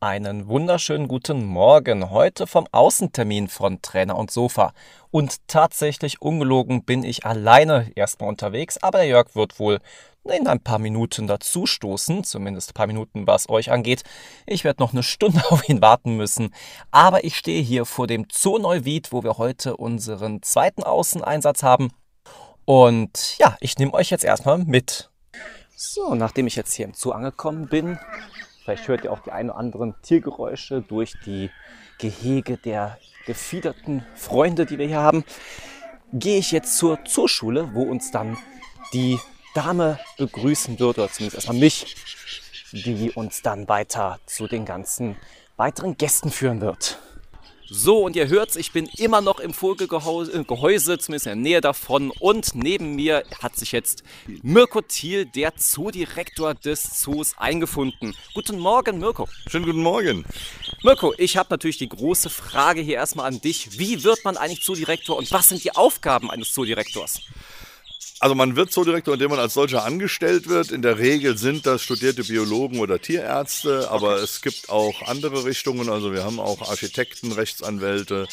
Einen wunderschönen guten Morgen. Heute vom Außentermin von Trainer und Sofa. Und tatsächlich ungelogen bin ich alleine erstmal unterwegs, aber der Jörg wird wohl in ein paar Minuten dazu stoßen, zumindest ein paar Minuten, was euch angeht. Ich werde noch eine Stunde auf ihn warten müssen, aber ich stehe hier vor dem Zoo Neuwied, wo wir heute unseren zweiten Außeneinsatz haben. Und ja, ich nehme euch jetzt erstmal mit. So, nachdem ich jetzt hier im Zoo angekommen bin, Vielleicht hört ihr auch die ein oder anderen Tiergeräusche durch die Gehege der gefiederten Freunde, die wir hier haben. Gehe ich jetzt zur Zooschule, wo uns dann die Dame begrüßen wird, oder zumindest erstmal mich, die uns dann weiter zu den ganzen weiteren Gästen führen wird. So, und ihr hört's, ich bin immer noch im Vogelgehäuse, zumindest in der Nähe davon. Und neben mir hat sich jetzt Mirko Thiel, der Zoodirektor des Zoos, eingefunden. Guten Morgen, Mirko. Schönen guten Morgen. Mirko, ich habe natürlich die große Frage hier erstmal an dich. Wie wird man eigentlich Zoodirektor und was sind die Aufgaben eines Zoodirektors? Also man wird Zoodirektor, indem man als solcher angestellt wird. In der Regel sind das studierte Biologen oder Tierärzte, aber okay. es gibt auch andere Richtungen. Also wir haben auch Architekten, Rechtsanwälte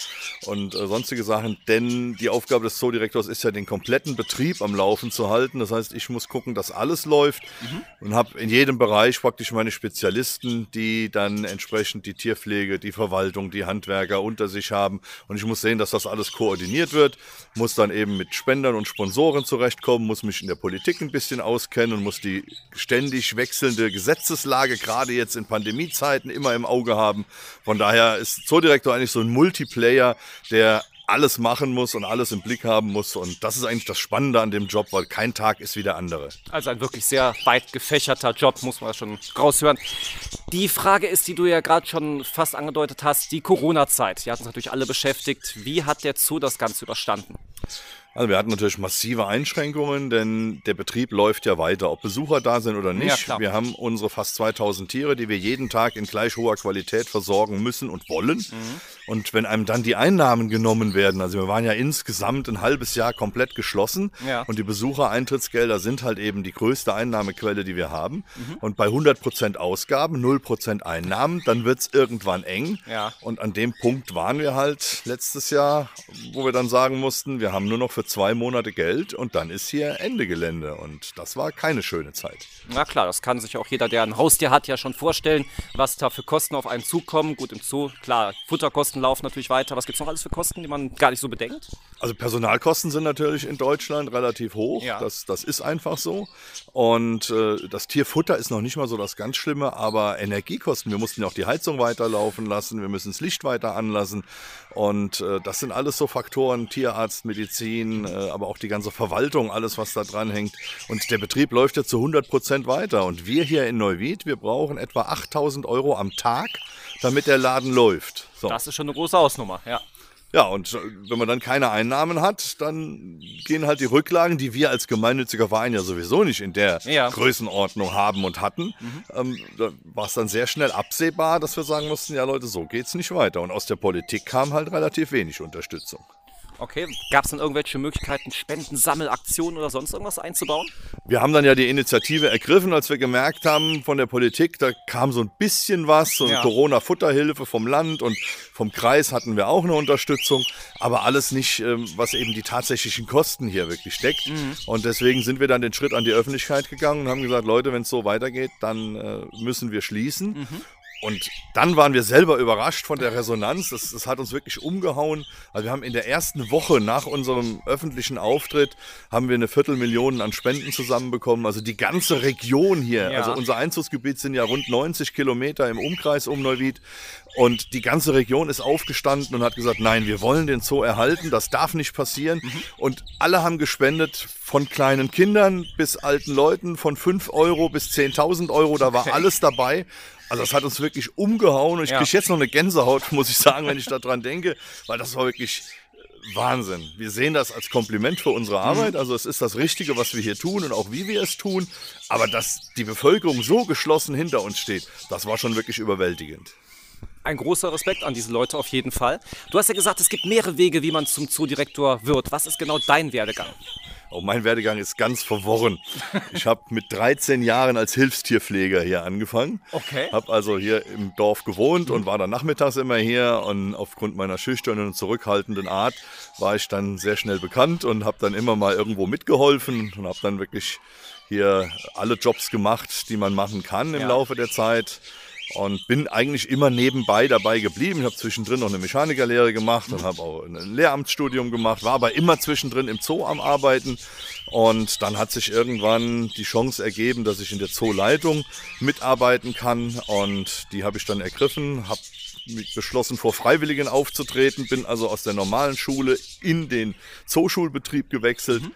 und äh, sonstige Sachen. Denn die Aufgabe des Zoodirektors ist ja, den kompletten Betrieb am Laufen zu halten. Das heißt, ich muss gucken, dass alles läuft mhm. und habe in jedem Bereich praktisch meine Spezialisten, die dann entsprechend die Tierpflege, die Verwaltung, die Handwerker unter sich haben. Und ich muss sehen, dass das alles koordiniert wird. Muss dann eben mit Spendern und Sponsoren zurecht zurechtkommen, muss mich in der Politik ein bisschen auskennen und muss die ständig wechselnde Gesetzeslage, gerade jetzt in Pandemiezeiten, immer im Auge haben. Von daher ist Zoodirektor eigentlich so ein Multiplayer, der alles machen muss und alles im Blick haben muss. Und das ist eigentlich das Spannende an dem Job, weil kein Tag ist wie der andere. Also ein wirklich sehr weit gefächerter Job, muss man schon raushören. Die Frage ist, die du ja gerade schon fast angedeutet hast, die Corona-Zeit. Die hat uns natürlich alle beschäftigt. Wie hat der Zoo das Ganze überstanden? Also wir hatten natürlich massive Einschränkungen, denn der Betrieb läuft ja weiter, ob Besucher da sind oder nicht. Ja, wir haben unsere fast 2000 Tiere, die wir jeden Tag in gleich hoher Qualität versorgen müssen und wollen. Mhm. Und wenn einem dann die Einnahmen genommen werden, also wir waren ja insgesamt ein halbes Jahr komplett geschlossen ja. und die Besuchereintrittsgelder sind halt eben die größte Einnahmequelle, die wir haben. Mhm. Und bei 100 Prozent Ausgaben, 0 Prozent Einnahmen, dann wird es irgendwann eng. Ja. Und an dem Punkt waren wir halt letztes Jahr, wo wir dann sagen mussten, wir haben nur noch für zwei Monate Geld und dann ist hier Ende Gelände. Und das war keine schöne Zeit. Na klar, das kann sich auch jeder, der ein Haustier hat, ja schon vorstellen, was da für Kosten auf einen zukommen. Gut, im Zoo, klar, Futterkosten Kosten laufen natürlich weiter. Was gibt es noch alles für Kosten, die man gar nicht so bedenkt? Also Personalkosten sind natürlich in Deutschland relativ hoch. Ja. Das, das ist einfach so. Und äh, das Tierfutter ist noch nicht mal so das ganz Schlimme, aber Energiekosten. Wir mussten ja auch die Heizung weiterlaufen lassen, wir müssen das Licht weiter anlassen. Und äh, das sind alles so Faktoren, Tierarzt, Medizin, äh, aber auch die ganze Verwaltung, alles, was da dran hängt. Und der Betrieb läuft ja zu 100 Prozent weiter. Und wir hier in Neuwied, wir brauchen etwa 8000 Euro am Tag damit der Laden läuft. So. Das ist schon eine große Hausnummer, ja. Ja, und wenn man dann keine Einnahmen hat, dann gehen halt die Rücklagen, die wir als gemeinnütziger Verein ja sowieso nicht in der ja. Größenordnung haben und hatten, mhm. ähm, da war es dann sehr schnell absehbar, dass wir sagen mussten, ja Leute, so geht's nicht weiter. Und aus der Politik kam halt relativ wenig Unterstützung. Okay, gab es dann irgendwelche Möglichkeiten, Spenden, Sammelaktionen oder sonst irgendwas einzubauen? Wir haben dann ja die Initiative ergriffen, als wir gemerkt haben von der Politik, da kam so ein bisschen was, so eine ja. Corona-Futterhilfe vom Land und vom Kreis hatten wir auch eine Unterstützung, aber alles nicht, ähm, was eben die tatsächlichen Kosten hier wirklich deckt. Mhm. Und deswegen sind wir dann den Schritt an die Öffentlichkeit gegangen und haben gesagt, Leute, wenn es so weitergeht, dann äh, müssen wir schließen. Mhm. Und dann waren wir selber überrascht von der Resonanz. Das, das, hat uns wirklich umgehauen. Also wir haben in der ersten Woche nach unserem öffentlichen Auftritt haben wir eine Viertelmillion an Spenden zusammenbekommen. Also die ganze Region hier, ja. also unser Einzugsgebiet sind ja rund 90 Kilometer im Umkreis um Neuwied. Und die ganze Region ist aufgestanden und hat gesagt, nein, wir wollen den Zoo erhalten, das darf nicht passieren. Mhm. Und alle haben gespendet, von kleinen Kindern bis alten Leuten, von 5 Euro bis 10.000 Euro, da war okay. alles dabei. Also das hat uns wirklich umgehauen und ich ja. kriege jetzt noch eine Gänsehaut, muss ich sagen, wenn ich daran denke, weil das war wirklich Wahnsinn. Wir sehen das als Kompliment für unsere mhm. Arbeit. Also es ist das Richtige, was wir hier tun und auch wie wir es tun. Aber dass die Bevölkerung so geschlossen hinter uns steht, das war schon wirklich überwältigend. Ein großer Respekt an diese Leute auf jeden Fall. Du hast ja gesagt, es gibt mehrere Wege, wie man zum Zoodirektor wird. Was ist genau dein Werdegang? Oh, mein Werdegang ist ganz verworren. Ich habe mit 13 Jahren als Hilfstierpfleger hier angefangen. Okay. Habe also hier im Dorf gewohnt und war dann nachmittags immer hier. Und aufgrund meiner schüchternen und zurückhaltenden Art war ich dann sehr schnell bekannt und habe dann immer mal irgendwo mitgeholfen und habe dann wirklich hier alle Jobs gemacht, die man machen kann im ja. Laufe der Zeit und bin eigentlich immer nebenbei dabei geblieben. Ich habe zwischendrin noch eine Mechanikerlehre gemacht und habe auch ein Lehramtsstudium gemacht, war aber immer zwischendrin im Zoo am Arbeiten. Und dann hat sich irgendwann die Chance ergeben, dass ich in der Zooleitung mitarbeiten kann. Und die habe ich dann ergriffen, habe beschlossen, vor Freiwilligen aufzutreten, bin also aus der normalen Schule in den Zooschulbetrieb gewechselt. Mhm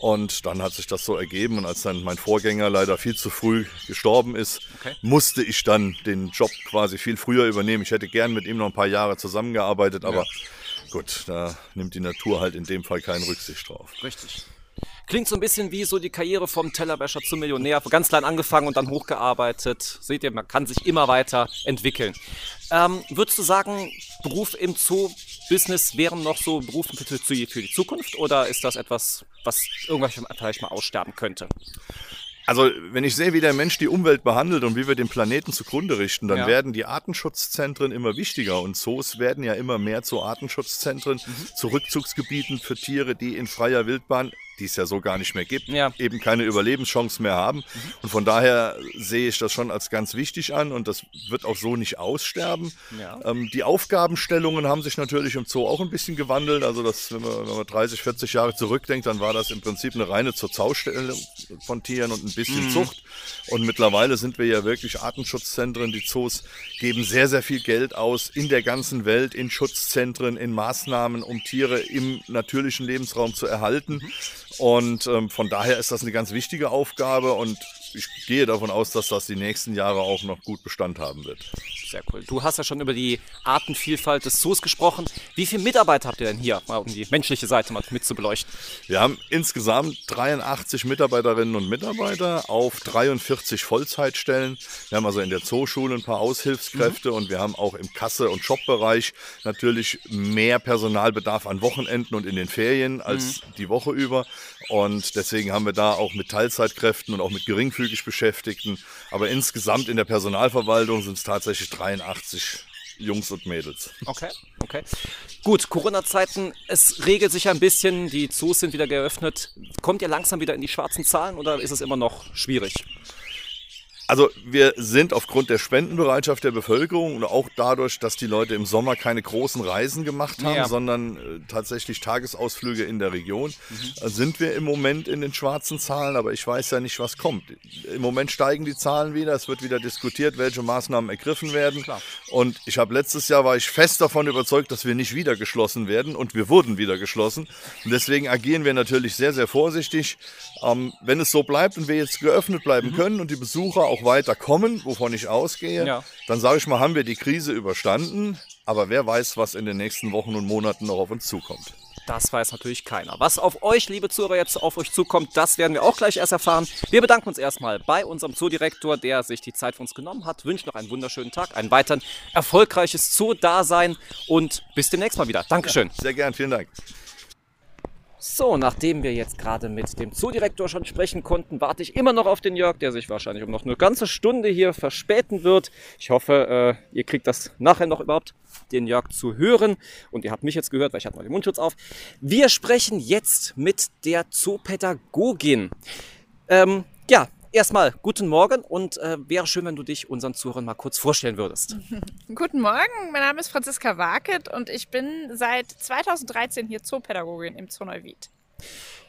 und dann hat sich das so ergeben. Und als dann mein Vorgänger leider viel zu früh gestorben ist, okay. musste ich dann den Job quasi viel früher übernehmen. Ich hätte gern mit ihm noch ein paar Jahre zusammengearbeitet, aber ja. gut, da nimmt die Natur halt in dem Fall keine Rücksicht drauf. Richtig. Klingt so ein bisschen wie so die Karriere vom Tellerwäscher zum Millionär. Ganz klein angefangen und dann hochgearbeitet. Seht ihr, man kann sich immer weiter entwickeln. Ähm, würdest du sagen, Beruf im Zoo-Business wären noch so Berufe für, für die Zukunft oder ist das etwas, was irgendwann vielleicht mal aussterben könnte? Also, wenn ich sehe, wie der Mensch die Umwelt behandelt und wie wir den Planeten zugrunde richten, dann ja. werden die Artenschutzzentren immer wichtiger und Zoos werden ja immer mehr zu Artenschutzzentren, mhm. zu Rückzugsgebieten für Tiere, die in freier Wildbahn die es ja so gar nicht mehr gibt, ja. eben keine Überlebenschance mehr haben. Mhm. Und von daher sehe ich das schon als ganz wichtig an und das wird auch so nicht aussterben. Ja. Ähm, die Aufgabenstellungen haben sich natürlich im Zoo auch ein bisschen gewandelt. Also das, wenn man, wenn man 30, 40 Jahre zurückdenkt, dann war das im Prinzip eine reine Zurzaustelle von Tieren und ein bisschen mhm. Zucht. Und mittlerweile sind wir ja wirklich Artenschutzzentren. Die Zoos geben sehr, sehr viel Geld aus in der ganzen Welt, in Schutzzentren, in Maßnahmen, um Tiere im natürlichen Lebensraum zu erhalten. Mhm. Und ähm, von daher ist das eine ganz wichtige Aufgabe und ich gehe davon aus, dass das die nächsten Jahre auch noch gut Bestand haben wird. Sehr cool. Du hast ja schon über die Artenvielfalt des Zoos gesprochen. Wie viele Mitarbeiter habt ihr denn hier, um die menschliche Seite mal mit zu beleuchten? Wir haben insgesamt 83 Mitarbeiterinnen und Mitarbeiter auf 43 Vollzeitstellen. Wir haben also in der Zooschule ein paar Aushilfskräfte mhm. und wir haben auch im Kasse- und Shopbereich natürlich mehr Personalbedarf an Wochenenden und in den Ferien als mhm. die Woche über. Und deswegen haben wir da auch mit Teilzeitkräften und auch mit geringfügig Beschäftigten. Aber insgesamt in der Personalverwaltung sind es tatsächlich 83 Jungs und Mädels. Okay, okay. Gut, Corona-Zeiten, es regelt sich ein bisschen, die Zoos sind wieder geöffnet. Kommt ihr langsam wieder in die schwarzen Zahlen oder ist es immer noch schwierig? Also wir sind aufgrund der Spendenbereitschaft der Bevölkerung und auch dadurch, dass die Leute im Sommer keine großen Reisen gemacht haben, ja. sondern äh, tatsächlich Tagesausflüge in der Region, mhm. sind wir im Moment in den schwarzen Zahlen, aber ich weiß ja nicht, was kommt. Im Moment steigen die Zahlen wieder, es wird wieder diskutiert, welche Maßnahmen ergriffen werden. Klar. Und ich habe letztes Jahr war ich fest davon überzeugt, dass wir nicht wieder geschlossen werden und wir wurden wieder geschlossen. Und deswegen agieren wir natürlich sehr, sehr vorsichtig. Ähm, wenn es so bleibt und wir jetzt geöffnet bleiben mhm. können und die Besucher auch auch weiter kommen, wovon ich ausgehe, ja. dann sage ich mal, haben wir die Krise überstanden. Aber wer weiß, was in den nächsten Wochen und Monaten noch auf uns zukommt. Das weiß natürlich keiner. Was auf euch, liebe Zuhörer, jetzt auf euch zukommt, das werden wir auch gleich erst erfahren. Wir bedanken uns erstmal bei unserem Zoodirektor, der sich die Zeit für uns genommen hat. Wünschen noch einen wunderschönen Tag, ein weiteren erfolgreiches Zoo-Dasein und bis demnächst mal wieder. Dankeschön. Ja, sehr gern, vielen Dank. So, nachdem wir jetzt gerade mit dem Zoodirektor schon sprechen konnten, warte ich immer noch auf den Jörg, der sich wahrscheinlich um noch eine ganze Stunde hier verspäten wird. Ich hoffe, äh, ihr kriegt das nachher noch überhaupt, den Jörg zu hören. Und ihr habt mich jetzt gehört, weil ich hatte mal den Mundschutz auf. Wir sprechen jetzt mit der Zoopädagogin. Ähm, ja, Erstmal guten Morgen und äh, wäre schön, wenn du dich unseren Zuhörern mal kurz vorstellen würdest. guten Morgen, mein Name ist Franziska Warket und ich bin seit 2013 hier Zoopädagogin im Zoo Neuwied.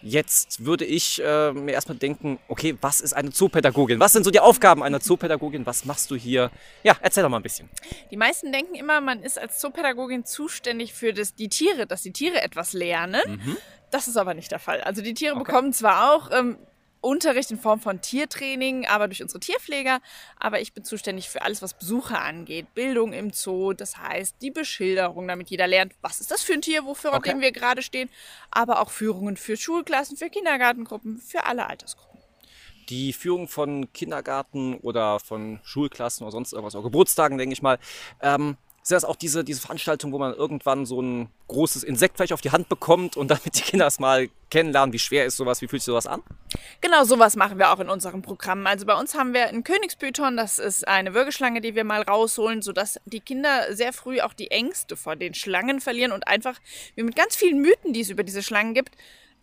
Jetzt würde ich äh, mir erstmal denken, okay, was ist eine Zoopädagogin? Was sind so die Aufgaben einer Zoopädagogin? Was machst du hier? Ja, erzähl doch mal ein bisschen. Die meisten denken immer, man ist als Zoopädagogin zuständig für das, die Tiere, dass die Tiere etwas lernen. Mhm. Das ist aber nicht der Fall. Also die Tiere okay. bekommen zwar auch ähm, Unterricht in Form von Tiertraining, aber durch unsere Tierpfleger. Aber ich bin zuständig für alles, was Besucher angeht. Bildung im Zoo, das heißt die Beschilderung, damit jeder lernt, was ist das für ein Tier, wofür okay. wir gerade stehen. Aber auch Führungen für Schulklassen, für Kindergartengruppen, für alle Altersgruppen. Die Führung von Kindergarten oder von Schulklassen oder sonst irgendwas, auch Geburtstagen, denke ich mal. Ähm, Sind das auch diese, diese Veranstaltungen, wo man irgendwann so ein großes Insekt vielleicht auf die Hand bekommt und damit die Kinder es mal kennenlernen, wie schwer ist sowas, wie fühlt sich sowas an? Genau, sowas machen wir auch in unserem Programm. Also bei uns haben wir einen Königspython, das ist eine Würgeschlange, die wir mal rausholen, sodass die Kinder sehr früh auch die Ängste vor den Schlangen verlieren und einfach wir mit ganz vielen Mythen, die es über diese Schlangen gibt,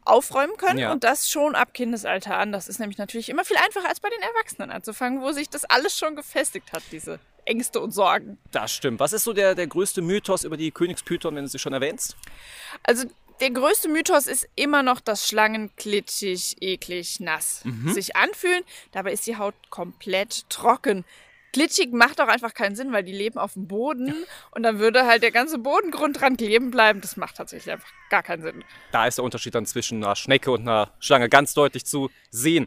aufräumen können ja. und das schon ab Kindesalter an. Das ist nämlich natürlich immer viel einfacher als bei den Erwachsenen anzufangen, wo sich das alles schon gefestigt hat, diese Ängste und Sorgen. Das stimmt. Was ist so der, der größte Mythos über die Königspython, wenn du sie schon erwähnst? Also der größte Mythos ist immer noch, dass Schlangen klitschig, eklig, nass mhm. sich anfühlen. Dabei ist die Haut komplett trocken. Glitschig macht auch einfach keinen Sinn, weil die leben auf dem Boden und dann würde halt der ganze Bodengrund dran kleben bleiben. Das macht tatsächlich einfach gar keinen Sinn. Da ist der Unterschied dann zwischen einer Schnecke und einer Schlange ganz deutlich zu sehen.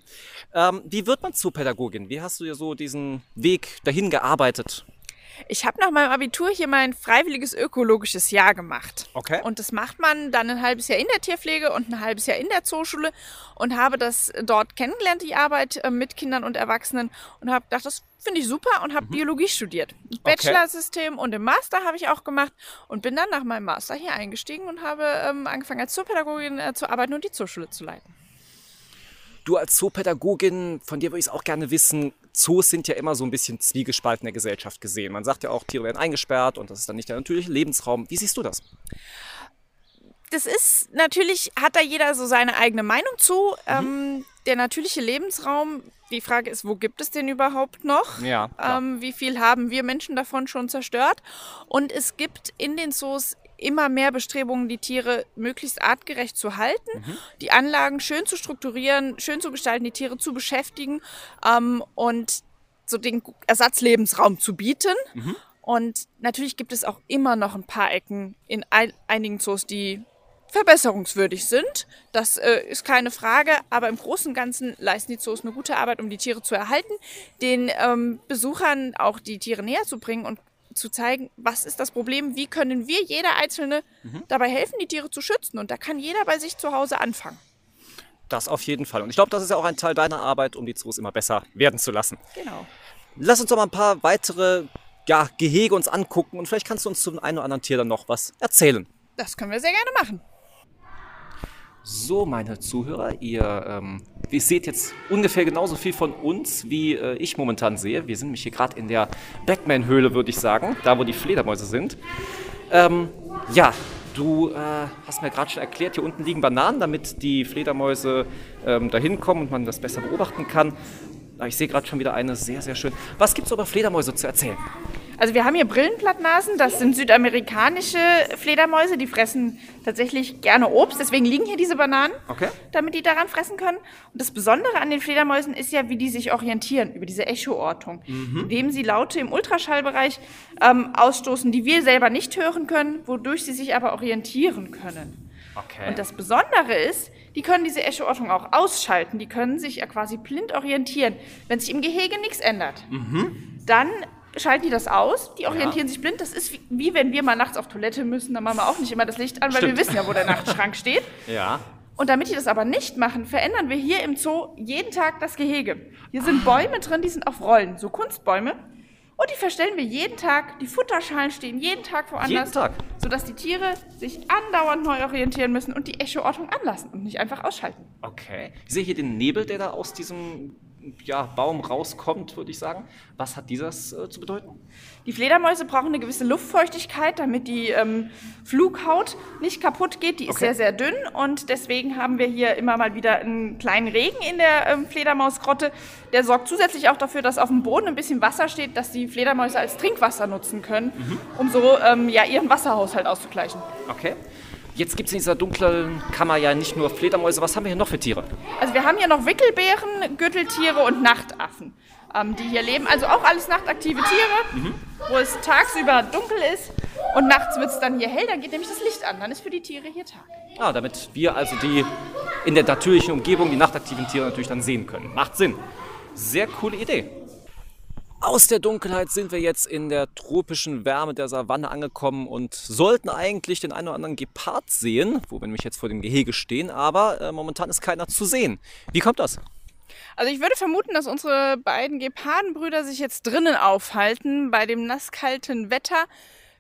Ähm, wie wird man zur Pädagogin? Wie hast du dir so diesen Weg dahin gearbeitet? Ich habe nach meinem Abitur hier mein freiwilliges ökologisches Jahr gemacht. Okay. Und das macht man dann ein halbes Jahr in der Tierpflege und ein halbes Jahr in der Zooschule und habe das dort kennengelernt, die Arbeit äh, mit Kindern und Erwachsenen und habe gedacht, das finde ich super und habe mhm. Biologie studiert. Bachelor-System und im Master habe ich auch gemacht und bin dann nach meinem Master hier eingestiegen und habe ähm, angefangen als Zoopädagogin äh, zu arbeiten und die Zooschule zu leiten. Du als Zoopädagogin, von dir würde ich es auch gerne wissen, Zoos sind ja immer so ein bisschen zwiegespalten in der Gesellschaft gesehen. Man sagt ja auch, Tiere werden eingesperrt und das ist dann nicht der natürliche Lebensraum. Wie siehst du das? Das ist natürlich, hat da jeder so seine eigene Meinung zu. Mhm. Ähm, der natürliche Lebensraum, die Frage ist, wo gibt es den überhaupt noch? Ja, ähm, wie viel haben wir Menschen davon schon zerstört? Und es gibt in den Zoos immer mehr Bestrebungen, die Tiere möglichst artgerecht zu halten, mhm. die Anlagen schön zu strukturieren, schön zu gestalten, die Tiere zu beschäftigen ähm, und so den Ersatzlebensraum zu bieten. Mhm. Und natürlich gibt es auch immer noch ein paar Ecken in einigen Zoos, die verbesserungswürdig sind. Das äh, ist keine Frage, aber im Großen und Ganzen leisten die Zoos eine gute Arbeit, um die Tiere zu erhalten, den ähm, Besuchern auch die Tiere näher zu bringen und zu zeigen, was ist das Problem, wie können wir jeder Einzelne mhm. dabei helfen, die Tiere zu schützen. Und da kann jeder bei sich zu Hause anfangen. Das auf jeden Fall. Und ich glaube, das ist ja auch ein Teil deiner Arbeit, um die Zoos immer besser werden zu lassen. Genau. Lass uns doch mal ein paar weitere ja, Gehege uns angucken und vielleicht kannst du uns zum einen oder anderen Tier dann noch was erzählen. Das können wir sehr gerne machen. So, meine Zuhörer, ihr, ähm, ihr seht jetzt ungefähr genauso viel von uns, wie äh, ich momentan sehe. Wir sind nämlich hier gerade in der Batman-Höhle, würde ich sagen, da wo die Fledermäuse sind. Ähm, ja, du äh, hast mir gerade schon erklärt, hier unten liegen Bananen, damit die Fledermäuse ähm, dahin kommen und man das besser beobachten kann. Ich sehe gerade schon wieder eine sehr, sehr schön. Was gibt es über Fledermäuse zu erzählen? Also wir haben hier Brillenblattnasen, das sind südamerikanische Fledermäuse, die fressen tatsächlich gerne Obst, deswegen liegen hier diese Bananen, okay. damit die daran fressen können. Und das Besondere an den Fledermäusen ist ja, wie die sich orientieren über diese Echoortung, mhm. indem sie Laute im Ultraschallbereich ähm, ausstoßen, die wir selber nicht hören können, wodurch sie sich aber orientieren können. Okay. Und das Besondere ist, die können diese Echoortung auch ausschalten, die können sich ja quasi blind orientieren. Wenn sich im Gehege nichts ändert, mhm. dann schalten die das aus, die orientieren ja. sich blind. Das ist wie, wie, wenn wir mal nachts auf Toilette müssen, dann machen wir auch nicht immer das Licht an, weil Stimmt. wir wissen ja, wo der Nachtschrank steht. Ja. Und damit die das aber nicht machen, verändern wir hier im Zoo jeden Tag das Gehege. Hier sind. Bäume drin, die sind auf Rollen, so Kunstbäume. Und die verstellen wir jeden Tag. Die Futterschalen stehen jeden Tag woanders. Jeden Tag. Sodass die Tiere sich andauernd neu orientieren müssen und die Echoortung anlassen und nicht einfach ausschalten. Okay. Ich sehe hier den Nebel, der da aus diesem ja, Baum rauskommt, würde ich sagen. Was hat dieses äh, zu bedeuten? Die Fledermäuse brauchen eine gewisse Luftfeuchtigkeit, damit die ähm, Flughaut nicht kaputt geht. Die ist okay. sehr, sehr dünn und deswegen haben wir hier immer mal wieder einen kleinen Regen in der ähm, Fledermausgrotte. Der sorgt zusätzlich auch dafür, dass auf dem Boden ein bisschen Wasser steht, dass die Fledermäuse als Trinkwasser nutzen können, mhm. um so ähm, ja, ihren Wasserhaushalt auszugleichen. Okay. Jetzt gibt es in dieser dunklen Kammer ja nicht nur Fledermäuse. Was haben wir hier noch für Tiere? Also wir haben hier noch Wickelbären, Gürteltiere und Nachtaffen, ähm, die hier leben. Also auch alles nachtaktive Tiere, mhm. wo es tagsüber dunkel ist und nachts wird es dann hier hell. Dann geht nämlich das Licht an. Dann ist für die Tiere hier Tag. Ah, damit wir also die in der natürlichen Umgebung die nachtaktiven Tiere natürlich dann sehen können. Macht Sinn. Sehr coole Idee. Aus der Dunkelheit sind wir jetzt in der tropischen Wärme der Savanne angekommen und sollten eigentlich den einen oder anderen Gepard sehen, wo wir nämlich jetzt vor dem Gehege stehen, aber äh, momentan ist keiner zu sehen. Wie kommt das? Also ich würde vermuten, dass unsere beiden Gepardenbrüder sich jetzt drinnen aufhalten bei dem nasskalten Wetter.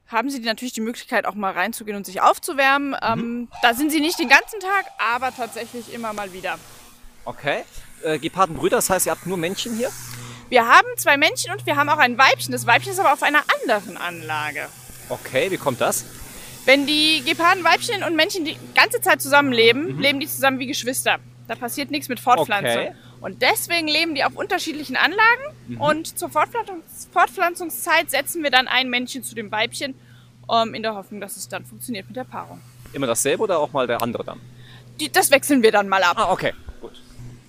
haben sie natürlich die Möglichkeit, auch mal reinzugehen und sich aufzuwärmen. Ähm, da sind sie nicht den ganzen Tag, aber tatsächlich immer mal wieder. Okay. Äh, Gepardenbrüder, das heißt, ihr habt nur Männchen hier? Wir haben zwei Männchen und wir haben auch ein Weibchen. Das Weibchen ist aber auf einer anderen Anlage. Okay, wie kommt das? Wenn die Geparden, Weibchen und Männchen die ganze Zeit zusammenleben, leben die zusammen wie Geschwister. Da passiert nichts mit Fortpflanzung. Okay. Und deswegen leben die auf unterschiedlichen Anlagen. Und zur Fortpflanzungs Fortpflanzungszeit setzen wir dann ein Männchen zu dem Weibchen, ähm, in der Hoffnung, dass es dann funktioniert mit der Paarung. Immer dasselbe oder auch mal der andere dann? Die, das wechseln wir dann mal ab. Ah, okay, gut.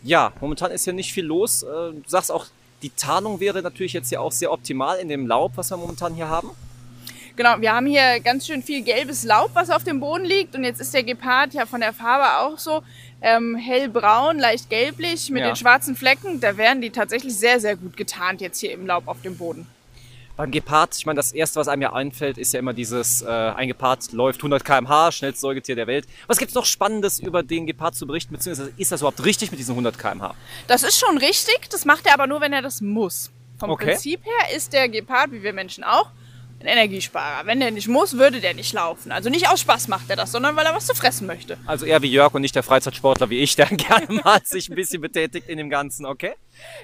Ja, momentan ist ja nicht viel los. Äh, Du sagst auch, die Tarnung wäre natürlich jetzt ja auch sehr optimal in dem Laub, was wir momentan hier haben. Genau, wir haben hier ganz schön viel gelbes Laub, was auf dem Boden liegt. Und jetzt ist der Gepard ja von der Farbe auch so ähm, hellbraun, leicht gelblich mit Ja. den schwarzen Flecken. Da wären die tatsächlich sehr, sehr gut getarnt jetzt hier im Laub auf dem Boden. Beim Gepard, ich meine, das erste, was einem ja einfällt, ist ja immer dieses, äh, ein Gepard läuft 100 km/h, schnellstes Säugetier der Welt. Was gibt's noch Spannendes über den Gepard zu berichten, beziehungsweise ist das überhaupt richtig mit diesen 100 km/h? Das ist schon richtig, das macht er aber nur, wenn er das muss. Vom Okay. Prinzip her ist der Gepard, wie wir Menschen auch, ein Energiesparer. Wenn der nicht muss, würde der nicht laufen. Also nicht aus Spaß macht er das, sondern weil er was zu fressen möchte. Also eher wie Jörg und nicht der Freizeitsportler wie ich, der gerne mal sich ein bisschen betätigt in dem Ganzen, okay?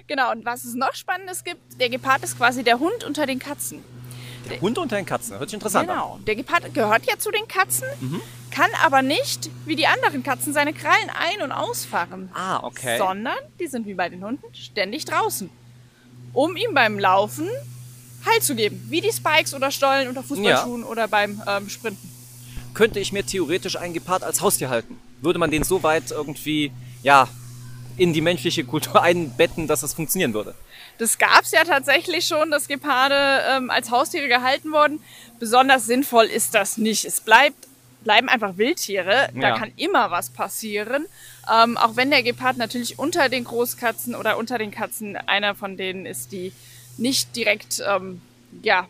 Genau, und was es noch Spannendes gibt, der Gepard ist quasi der Hund unter den Katzen. Hund unter den Katzen, hört sich interessant an. Genau, der Gepard gehört ja zu den Katzen, kann aber nicht, wie die anderen Katzen, seine Krallen ein- und ausfahren. Ah, okay. Sondern die sind wie bei den Hunden ständig draußen, um ihm beim Laufen Halt zu geben. Wie die Spikes oder Stollen unter Fußballschuhen oder beim ähm, Sprinten. Könnte ich mir theoretisch einen Gepard als Haustier halten? Würde man den so weit irgendwie, ja, in die menschliche Kultur einbetten, dass es funktionieren würde? Das gab es ja tatsächlich schon, dass Geparde ähm, als Haustiere gehalten wurden. Besonders sinnvoll ist das nicht. Es bleibt, bleiben einfach Wildtiere. Da Ja. kann immer was passieren. Ähm, auch wenn der Gepard natürlich unter den Großkatzen oder unter den Katzen einer von denen ist, die nicht direkt ähm, ja,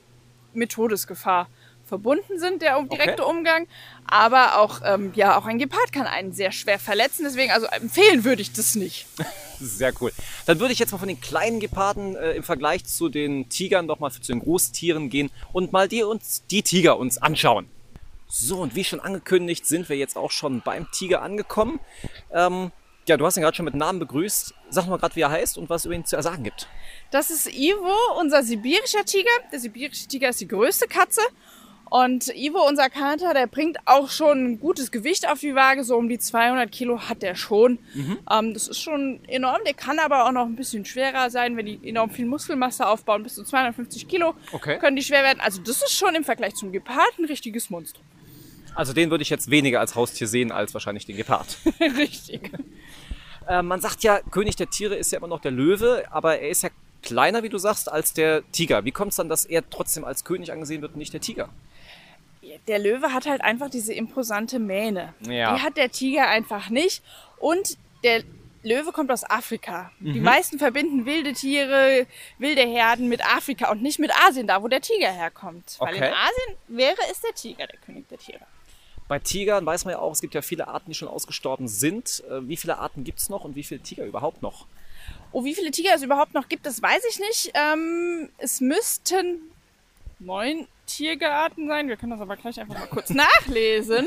mit Todesgefahr verbunden sind, der direkte Umgang. Aber auch, ähm, ja, auch ein Gepard kann einen sehr schwer verletzen. Deswegen, also empfehlen würde ich das nicht. Sehr cool. Dann würde ich jetzt mal von den kleinen Geparden äh, im Vergleich zu den Tigern doch mal zu den Großtieren gehen und mal die, uns, die Tiger uns anschauen. So, und wie schon angekündigt, sind wir jetzt auch schon beim Tiger angekommen. Ähm, ja, du hast ihn gerade schon mit Namen begrüßt. Sag mal gerade, wie er heißt und was es über ihn zu sagen gibt. Das ist Ivo, unser sibirischer Tiger. Der sibirische Tiger ist die größte Katze. Und Ivo, unser Kater, der bringt auch schon ein gutes Gewicht auf die Waage. So um die 200 Kilo hat der schon. Ähm, das ist schon enorm. Der kann aber auch noch ein bisschen schwerer sein, wenn die enorm viel Muskelmasse aufbauen. Bis zu 250 Kilo Okay. können die schwer werden. Also das ist schon im Vergleich zum Gepard ein richtiges Monstrum. Also den würde ich jetzt weniger als Haustier sehen als wahrscheinlich den Gepard. Richtig. Äh, man sagt ja, König der Tiere ist ja immer noch der Löwe, aber er ist ja kleiner, wie du sagst, als der Tiger. Wie kommt es dann, dass er trotzdem als König angesehen wird und nicht der Tiger? Der Löwe hat halt einfach diese imposante Mähne. Ja. Die hat der Tiger einfach nicht. Und der Löwe kommt aus Afrika. Die meisten verbinden wilde Tiere, wilde Herden mit Afrika und nicht mit Asien, da wo der Tiger herkommt. Weil in Okay. Asien wäre es der Tiger, der König der Tiere. Bei Tigern weiß man ja auch, es gibt ja viele Arten, die schon ausgestorben sind. Äh, Wie viele Arten gibt es noch und wie viele Tiger überhaupt noch? Oh, wie viele Tiger es überhaupt noch gibt, das weiß ich nicht. Ähm, es müssten neun Tierarten sein. Wir können das aber gleich einfach mal kurz nachlesen.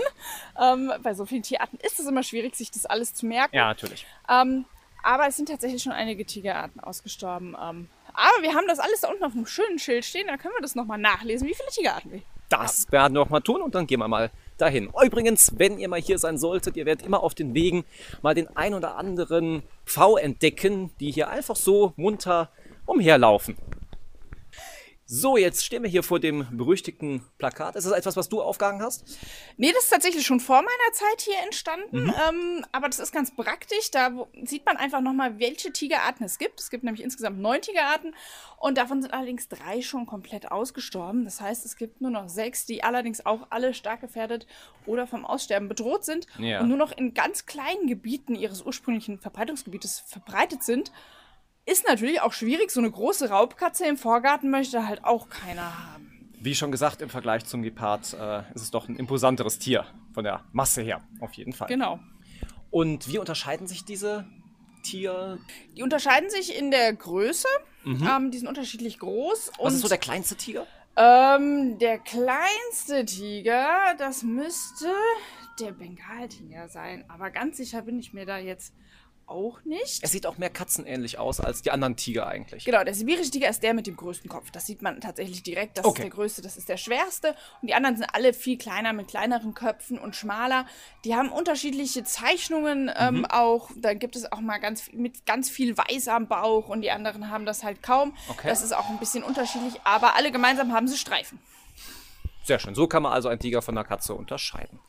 Ähm, bei so vielen Tierarten ist es immer schwierig, sich das alles zu merken. Ja, natürlich. Ähm, aber es sind tatsächlich schon einige Tigerarten ausgestorben. Ähm, aber wir haben das alles da unten auf einem schönen Schild stehen. Da können wir das nochmal nachlesen, wie viele Tigerarten wir Das werden wir auch mal tun und dann gehen wir mal dahin. Übrigens, wenn ihr mal hier sein solltet, ihr werdet immer auf den Wegen mal den ein oder anderen Pfau entdecken, die hier einfach so munter umherlaufen. So, jetzt stehen wir hier vor dem berüchtigten Plakat. Ist das etwas, was du aufgehangen hast? Nee, das ist tatsächlich schon vor meiner Zeit hier entstanden. Ähm, aber das ist ganz praktisch. Da sieht man einfach nochmal, welche Tigerarten es gibt. Es gibt nämlich insgesamt neun Tigerarten. Und davon sind allerdings drei schon komplett ausgestorben. Das heißt, es gibt nur noch sechs, die allerdings auch alle stark gefährdet oder vom Aussterben bedroht sind. Ja. Und nur noch in ganz kleinen Gebieten ihres ursprünglichen Verbreitungsgebietes verbreitet sind. Ist natürlich auch schwierig. So eine große Raubkatze im Vorgarten möchte halt auch keiner haben. Wie schon gesagt, im Vergleich zum Gepard äh, ist es doch ein imposanteres Tier von der Masse her, auf jeden Fall. Genau. Und wie unterscheiden sich diese Tiere? Die unterscheiden sich in der Größe. Ähm, die sind unterschiedlich groß. Was und ist so der kleinste Tiger? Ähm, der kleinste Tiger, das müsste der Bengaltiger sein. Aber ganz sicher bin ich mir da jetzt auch nicht. Er sieht auch mehr katzenähnlich aus als die anderen Tiger eigentlich. Genau, der sibirische Tiger ist der mit dem größten Kopf. Das sieht man tatsächlich direkt. Das Okay. ist der größte, das ist der schwerste. Und die anderen sind alle viel kleiner, mit kleineren Köpfen und schmaler. Die haben unterschiedliche Zeichnungen Mhm. ähm, auch. Da gibt es auch mal ganz viel- mit ganz viel Weiß am Bauch und die anderen haben das halt kaum. Okay. Das ist auch ein bisschen unterschiedlich, aber alle gemeinsam haben sie Streifen. Sehr schön. So kann man also einen Tiger von einer Katze unterscheiden.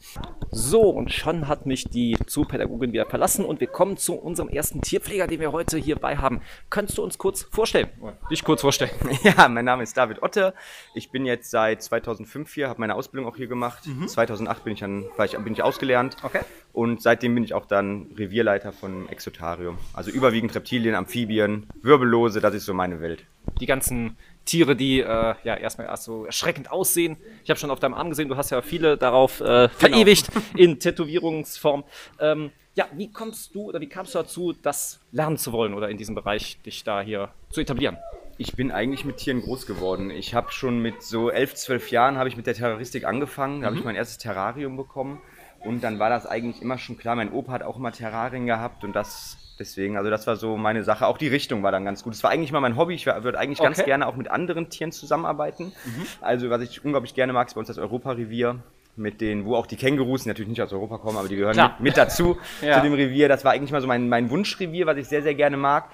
So, und schon hat mich die Zoopädagogin wieder verlassen und wir kommen zu unserem ersten Tierpfleger, den wir heute hierbei haben. Könntest du uns kurz vorstellen? Dich kurz vorstellen. Ja, mein Name ist David Otte. Ich bin jetzt seit 2005 hier, habe meine Ausbildung auch hier gemacht. 2008 bin ich, dann, war ich, bin ich ausgelernt. Okay. Und seitdem bin ich auch dann Revierleiter von Exotarium. Also überwiegend Reptilien, Amphibien, Wirbellose, das ist so meine Welt. Die ganzen Tiere, die äh, ja erstmal erst so erschreckend aussehen. Ich habe schon auf deinem Arm gesehen, du hast ja viele darauf äh, verewigt in Tätowierungsform. Ähm, ja, wie kommst du oder wie kamst du dazu, das lernen zu wollen oder in diesem Bereich dich da hier zu etablieren? Ich bin eigentlich mit Tieren groß geworden. Ich habe schon mit so elf, zwölf Jahren habe ich mit der Terroristik angefangen. Da habe ich mein erstes Terrarium bekommen. Und dann war das eigentlich immer schon klar. Mein Opa hat auch immer Terrarien gehabt und das deswegen, also das war so meine Sache. Auch die Richtung war dann ganz gut. Es war eigentlich mal mein Hobby. Ich würde eigentlich ganz Okay. gerne auch mit anderen Tieren zusammenarbeiten. Also was ich unglaublich gerne mag, ist bei uns das Europarevier. Mit den, wo auch die Kängurus, die natürlich nicht aus Europa kommen, aber die gehören mit, mit dazu, Ja. zu dem Revier. Das war eigentlich mal so mein, mein Wunschrevier, was ich sehr, sehr gerne mag.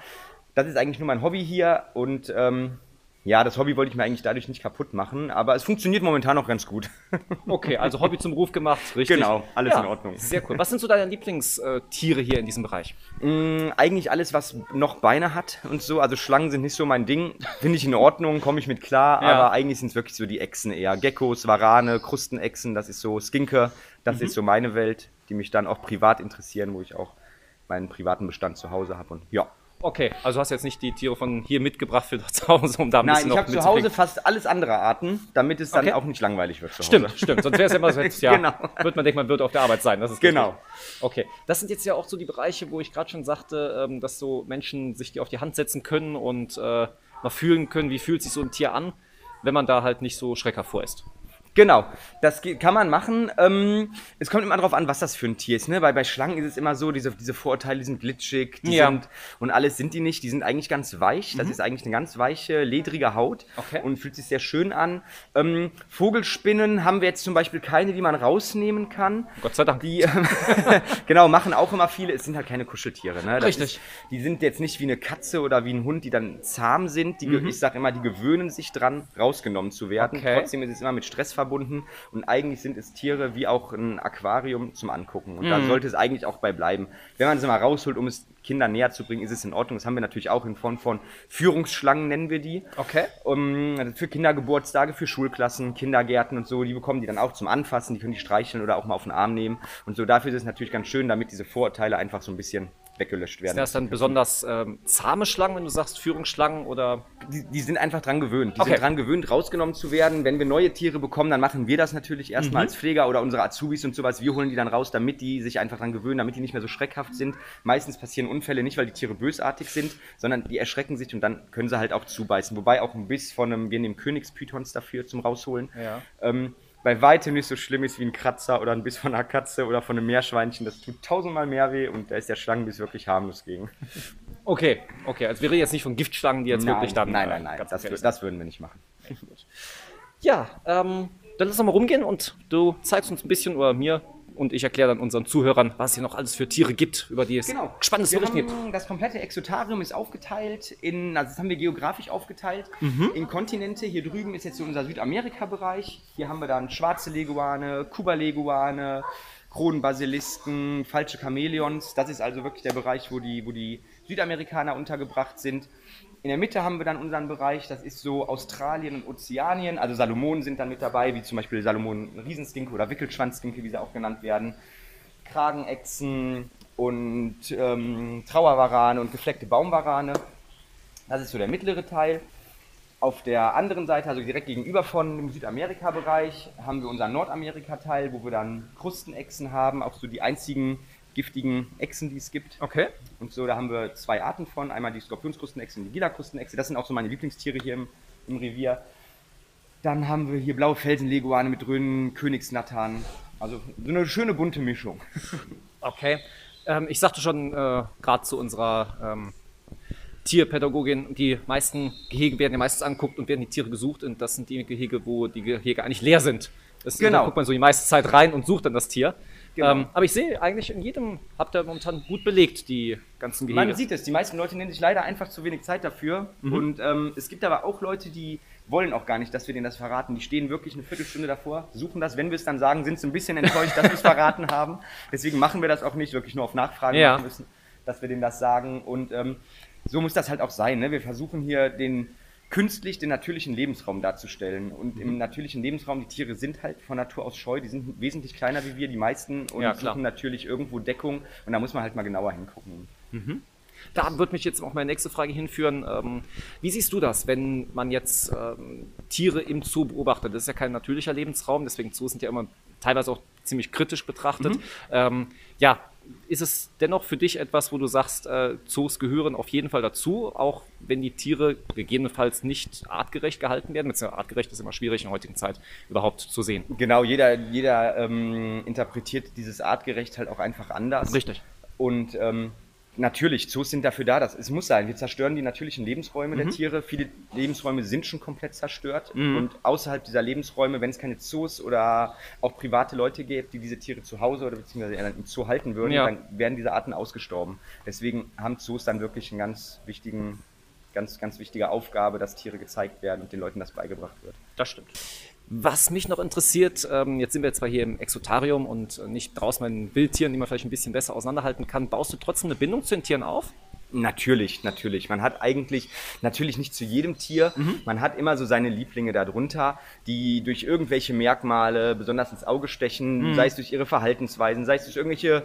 Das ist eigentlich nur mein Hobby hier und ähm, ja, das Hobby wollte ich mir eigentlich dadurch nicht kaputt machen, aber es funktioniert momentan auch ganz gut. Okay, also Hobby zum Ruf gemacht, richtig? Genau, alles in Ordnung. Sehr cool. Was sind so deine Lieblingstiere hier in diesem Bereich? Mm, eigentlich alles, was noch Beine hat und so, also Schlangen sind nicht so mein Ding, finde ich in Ordnung, komme ich mit klar, Ja. aber eigentlich sind es wirklich so die Echsen eher. Geckos, Warane, Krustenechsen, das ist so Skinker, das ist so meine Welt, die mich dann auch privat interessieren, wo ich auch meinen privaten Bestand zu Hause habe und ja. Okay, also hast du jetzt nicht die Tiere von hier mitgebracht für zu Hause, um da ein Nein, bisschen ich habe zu Hause fast alles andere Arten, damit es dann Okay. auch nicht langweilig wird zu Hause. Stimmt, stimmt. Sonst wäre es ja immer so, jetzt, ja, Genau. wird man denken, man wird auf der Arbeit sein. Das ist Genau. richtig. Okay, das sind jetzt ja auch so die Bereiche, wo ich gerade schon sagte, ähm, dass so Menschen sich die auf die Hand setzen können und äh, mal fühlen können, wie fühlt sich so ein Tier an, wenn man da halt nicht so schreckhaft vor ist. Genau, das kann man machen. Ähm, es kommt immer darauf an, was das für ein Tier ist. Ne? Weil bei Schlangen ist es immer so, diese, diese Vorurteile, die sind glitschig, die Ja. sind und alles sind die nicht. Die sind eigentlich ganz weich. Das ist eigentlich eine ganz weiche, ledrige Haut Okay. und fühlt sich sehr schön an. Ähm, Vogelspinnen haben wir jetzt zum Beispiel keine, die man rausnehmen kann. Gott sei Dank. Die ähm, genau machen auch immer viele. Es sind halt keine Kuscheltiere. Ne? Richtig. Ist, die sind jetzt nicht wie eine Katze oder wie ein Hund, die dann zahm sind. Die, ge- Ich sage immer, die gewöhnen sich dran, rausgenommen zu werden. Mhm. Okay. Trotzdem ist es immer mit Stress verbunden. Und eigentlich sind es Tiere wie auch ein Aquarium zum Angucken. Und Mhm. da sollte es eigentlich auch bei bleiben. Wenn man sie mal rausholt, um es Kindern näher zu bringen, ist es in Ordnung. Das haben wir natürlich auch in Form von Führungsschlangen, nennen wir die. Okay. Um, für Kindergeburtstage, für Schulklassen, Kindergärten und so, die bekommen die dann auch zum Anfassen, die können die streicheln oder auch mal auf den Arm nehmen. Und so dafür ist es natürlich ganz schön, damit diese Vorurteile einfach so ein bisschen weggelöscht werden. Sind das dann besonders ähm, zahme Schlangen, wenn du sagst Führungsschlangen oder die, die sind einfach dran gewöhnt. Die Okay. sind dran gewöhnt, rausgenommen zu werden. Wenn wir neue Tiere bekommen, dann machen wir das natürlich erstmal Mhm. als Pfleger oder unsere Azubis und sowas. Wir holen die dann raus, damit die sich einfach dran gewöhnen, damit die nicht mehr so schreckhaft sind. Meistens passieren Unfälle nicht, weil die Tiere bösartig sind, sondern die erschrecken sich und dann können sie halt auch zubeißen. Wobei auch ein Biss von einem, wir nehmen Königspythons dafür zum Rausholen. Ja. Ähm, bei weitem nicht so schlimm ist wie ein Kratzer oder ein Biss von einer Katze oder von einem Meerschweinchen. Das tut tausendmal mehr weh und da ist der Schlangenbiss wirklich harmlos gegen. Okay, okay. Also wir reden jetzt nicht von Giftschlangen, die jetzt wirklich dann. nein, äh, nein, nein, das, das würden wir nicht machen. Ja, ähm, dann lass uns mal rumgehen und du zeigst uns ein bisschen oder mir und ich erkläre dann unseren Zuhörern, was es hier noch alles für Tiere gibt, über die es spannendes Wir Berichten gibt. das komplette Exotarium ist aufgeteilt in, also das haben wir geografisch aufgeteilt, in Kontinente. Hier drüben ist jetzt so unser Südamerika-Bereich. Hier haben wir dann schwarze Leguane, Kuba-Leguane, Kronenbasilisken, falsche Chamäleons. Das ist also wirklich der Bereich, wo die, wo die Südamerikaner untergebracht sind. In der Mitte haben wir dann unseren Bereich, das ist so Australien und Ozeanien. Also Salomonen sind dann mit dabei, wie zum Beispiel Salomonen Riesenskinke oder Wickelschwanzskinke, wie sie auch genannt werden. Kragenechsen und ähm, Trauerwarane und gefleckte Baumwarane. Das ist so der mittlere Teil. Auf der anderen Seite, also direkt gegenüber von dem Südamerika-Bereich, haben wir unseren Nordamerika-Teil, wo wir dann Krustenechsen haben, auch so die einzigen giftigen Echsen, die es gibt. Okay. Und so, da haben wir zwei Arten von. Einmal die Skorpionskrustenechse und die Gila-Krustenechse. Das sind auch so meine Lieblingstiere hier im, im Revier. Dann haben wir hier blaue Felsenleguane mit drin, Königsnattern. Also so eine schöne bunte Mischung. Okay. Ähm, ich sagte schon äh, gerade zu unserer ähm, Tierpädagogin, die meisten Gehege werden ja meistens angeguckt und werden die Tiere gesucht und das sind die Gehege, wo die Gehege eigentlich leer sind. Das, genau. Da guckt man so die meiste Zeit rein und sucht dann das Tier. Genau. Ähm, aber ich sehe eigentlich in jedem, habt ihr momentan gut belegt, die ganzen Gehege. Man sieht es, die meisten Leute nehmen sich leider einfach zu wenig Zeit dafür. Mhm. Und ähm, es gibt aber auch Leute, die wollen auch gar nicht, dass wir denen das verraten. Die stehen wirklich eine Viertelstunde davor, suchen das. Wenn wir es dann sagen, sind sie ein bisschen enttäuscht, dass wir es verraten haben. Deswegen machen wir das auch nicht, wirklich nur auf Nachfragen ja. müssen, dass wir denen das sagen. Und ähm, so muss das halt auch sein. Ne? Wir versuchen hier den künstlich den natürlichen Lebensraum darzustellen. Und mhm. im natürlichen Lebensraum, die Tiere sind halt von Natur aus scheu, die sind wesentlich kleiner wie wir, die meisten, und ja, suchen natürlich irgendwo Deckung. Und da muss man halt mal genauer hingucken. Mhm. Da wird mich jetzt auch meine nächste Frage hinführen. Ähm, wie siehst du das, wenn man jetzt ähm, Tiere im Zoo beobachtet? Das ist ja kein natürlicher Lebensraum, deswegen Zoos sind ja immer teilweise auch ziemlich kritisch betrachtet. Mhm. Ähm, ja, ist es dennoch für dich etwas, wo du sagst, äh, Zoos gehören auf jeden Fall dazu, auch wenn die Tiere gegebenenfalls nicht artgerecht gehalten werden? artgerecht ist immer schwierig in der heutigen Zeit überhaupt zu sehen. Genau, jeder, jeder ähm, interpretiert dieses artgerecht halt auch einfach anders. Richtig. Und ähm, Natürlich, Zoos sind dafür da, das, es muss sein. Wir zerstören die natürlichen Lebensräume mhm. der Tiere. Viele Lebensräume sind schon komplett zerstört. Mhm. Und außerhalb dieser Lebensräume, wenn es keine Zoos oder auch private Leute gibt, die diese Tiere zu Hause oder beziehungsweise im Zoo halten würden, ja. dann werden diese Arten ausgestorben. Deswegen haben Zoos dann wirklich einen ganz wichtigen, ganz, ganz wichtige Aufgabe, dass Tiere gezeigt werden und den Leuten das beigebracht wird. Das stimmt. Was mich noch interessiert, ähm, jetzt sind wir zwar hier im Exotarium und nicht draußen bei den Wildtieren, die man vielleicht ein bisschen besser auseinanderhalten kann. Baust du trotzdem eine Bindung zu den Tieren auf? Natürlich, natürlich. Man hat eigentlich, natürlich nicht zu jedem Tier, mhm. man hat immer so seine Lieblinge darunter, die durch irgendwelche Merkmale besonders ins Auge stechen, mhm. sei es durch ihre Verhaltensweisen, sei es durch irgendwelche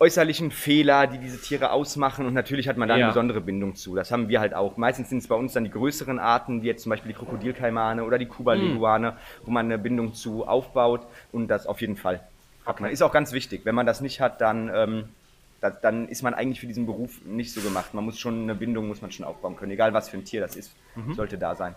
äußerlichen Fehler, die diese Tiere ausmachen und natürlich hat man da ja. eine besondere Bindung zu. Das haben wir halt auch. Meistens sind es bei uns dann die größeren Arten, wie jetzt zum Beispiel die Krokodilkaimane oder die Kuba-Leguane, mhm. wo man eine Bindung zu aufbaut und das auf jeden Fall hat man. Ist auch ganz wichtig. Wenn man das nicht hat, dann, ähm, da, dann ist man eigentlich für diesen Beruf nicht so gemacht. Man muss schon eine Bindung muss man schon aufbauen können, egal was für ein Tier das ist, mhm. sollte da sein.